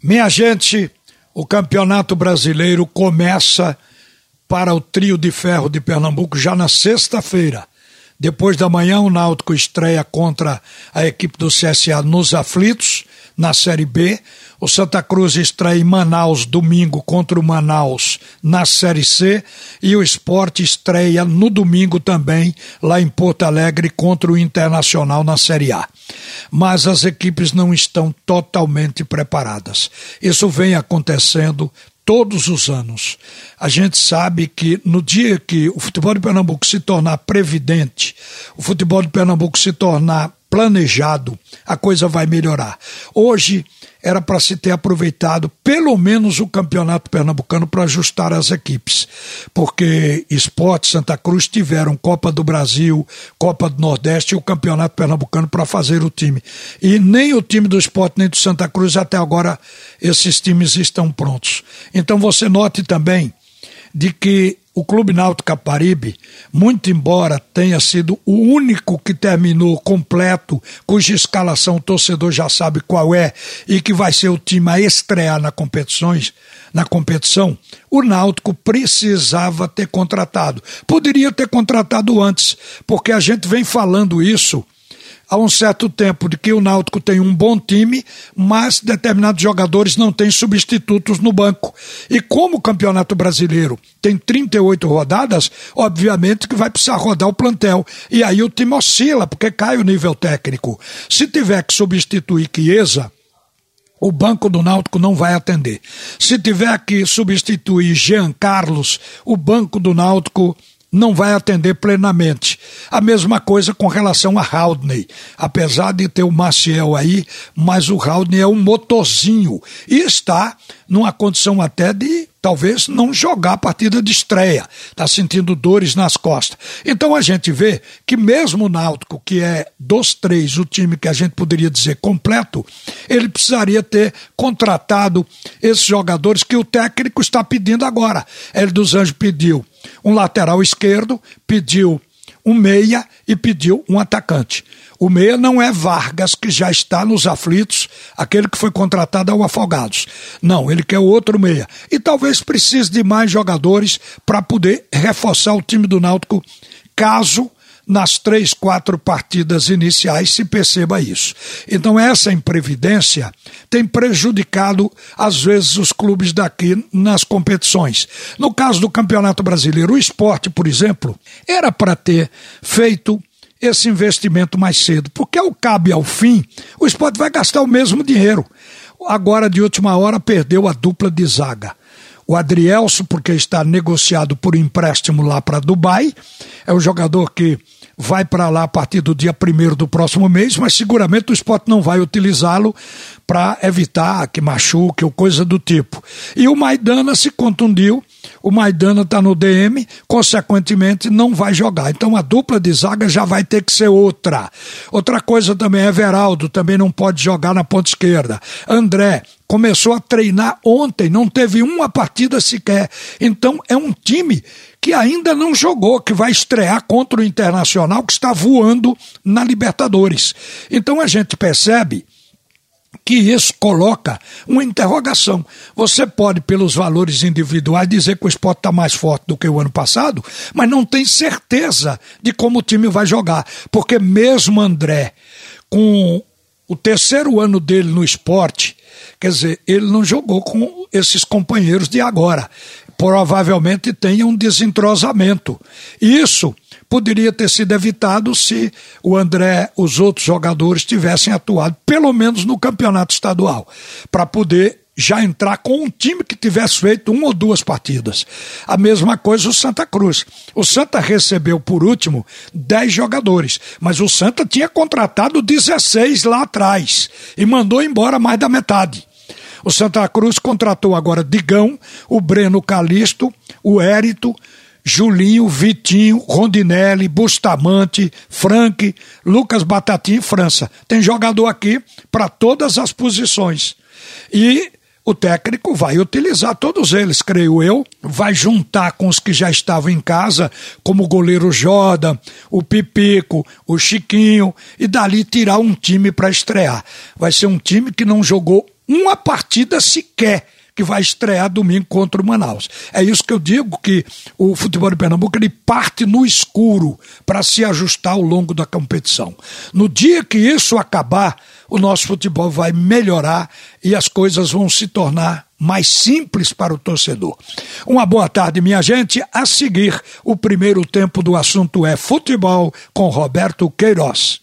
Minha gente, o Campeonato Brasileiro começa para o trio de ferro de Pernambuco já na sexta-feira. Depois da manhã, o Náutico estreia contra a equipe do CSA nos aflitos, na Série B. O Santa Cruz estreia em Manaus domingo contra o Manaus na Série C. E o Esporte estreia no domingo também, lá em Porto Alegre, contra o Internacional na Série A mas as equipes não estão totalmente preparadas. Isso vem acontecendo todos os anos. A gente sabe que no dia que o futebol de Pernambuco se tornar previdente, o futebol de Pernambuco se tornar planejado, a coisa vai melhorar. Hoje era para se ter aproveitado pelo menos o campeonato pernambucano para ajustar as equipes, porque Esporte Santa Cruz tiveram Copa do Brasil, Copa do Nordeste e o campeonato pernambucano para fazer o time. E nem o time do Esporte nem do Santa Cruz até agora esses times estão prontos. Então você note também de que o Clube Náutico Caparibe, muito embora tenha sido o único que terminou completo, cuja escalação o torcedor já sabe qual é e que vai ser o time a estrear na competições, na competição, o Náutico precisava ter contratado. Poderia ter contratado antes, porque a gente vem falando isso há um certo tempo de que o Náutico tem um bom time, mas determinados jogadores não têm substitutos no banco. E como o Campeonato Brasileiro tem 38 rodadas, obviamente que vai precisar rodar o plantel. E aí o time oscila, porque cai o nível técnico. Se tiver que substituir Chiesa, o banco do Náutico não vai atender. Se tiver que substituir Jean Carlos, o banco do Náutico não vai atender plenamente. A mesma coisa com relação a Haldney. Apesar de ter o Maciel aí, mas o Haldney é um motorzinho e está numa condição até de talvez não jogar a partida de estreia, está sentindo dores nas costas. Então a gente vê que mesmo o Náutico, que é dos três o time que a gente poderia dizer completo, ele precisaria ter contratado esses jogadores que o técnico está pedindo agora. Ele dos Anjos pediu um lateral esquerdo, pediu um meia e pediu um atacante. O meia não é Vargas, que já está nos aflitos, aquele que foi contratado ao Afogados. Não, ele quer outro meia. E talvez precise de mais jogadores para poder reforçar o time do Náutico, caso nas três, quatro partidas iniciais se perceba isso. Então, essa imprevidência tem prejudicado, às vezes, os clubes daqui nas competições. No caso do Campeonato Brasileiro, o esporte, por exemplo, era para ter feito esse investimento mais cedo, porque ao cabe ao fim, o esporte vai gastar o mesmo dinheiro. Agora, de última hora, perdeu a dupla de zaga. O Adrielso, porque está negociado por empréstimo lá para Dubai, é um jogador que vai para lá a partir do dia primeiro do próximo mês, mas seguramente o esporte não vai utilizá-lo para evitar que machuque ou coisa do tipo. E o Maidana se contundiu, o Maidana está no DM, consequentemente não vai jogar. Então a dupla de zaga já vai ter que ser outra. Outra coisa também é Veraldo, também não pode jogar na ponta esquerda. André começou a treinar ontem, não teve uma partida sequer. Então é um time que ainda não jogou, que vai estrear contra o Internacional, que está voando na Libertadores. Então a gente percebe que isso coloca uma interrogação. Você pode, pelos valores individuais, dizer que o esporte está mais forte do que o ano passado, mas não tem certeza de como o time vai jogar. Porque mesmo André, com o terceiro ano dele no esporte, quer dizer, ele não jogou com esses companheiros de agora provavelmente tenha um desentrosamento. Isso poderia ter sido evitado se o André, os outros jogadores tivessem atuado, pelo menos no campeonato estadual, para poder já entrar com um time que tivesse feito uma ou duas partidas. A mesma coisa o Santa Cruz. O Santa recebeu, por último, 10 jogadores, mas o Santa tinha contratado 16 lá atrás e mandou embora mais da metade. O Santa Cruz contratou agora Digão, o Breno Calisto, o Érito, Julinho, Vitinho, Rondinelli, Bustamante, Frank, Lucas Batatinha e França. Tem jogador aqui para todas as posições. E o técnico vai utilizar todos eles, creio eu, vai juntar com os que já estavam em casa, como o goleiro Joda, o Pipico, o Chiquinho, e dali tirar um time para estrear. Vai ser um time que não jogou uma partida sequer que vai estrear domingo contra o Manaus. É isso que eu digo que o futebol de Pernambuco ele parte no escuro para se ajustar ao longo da competição. No dia que isso acabar, o nosso futebol vai melhorar e as coisas vão se tornar mais simples para o torcedor. Uma boa tarde, minha gente. A seguir, o primeiro tempo do assunto é futebol com Roberto Queiroz.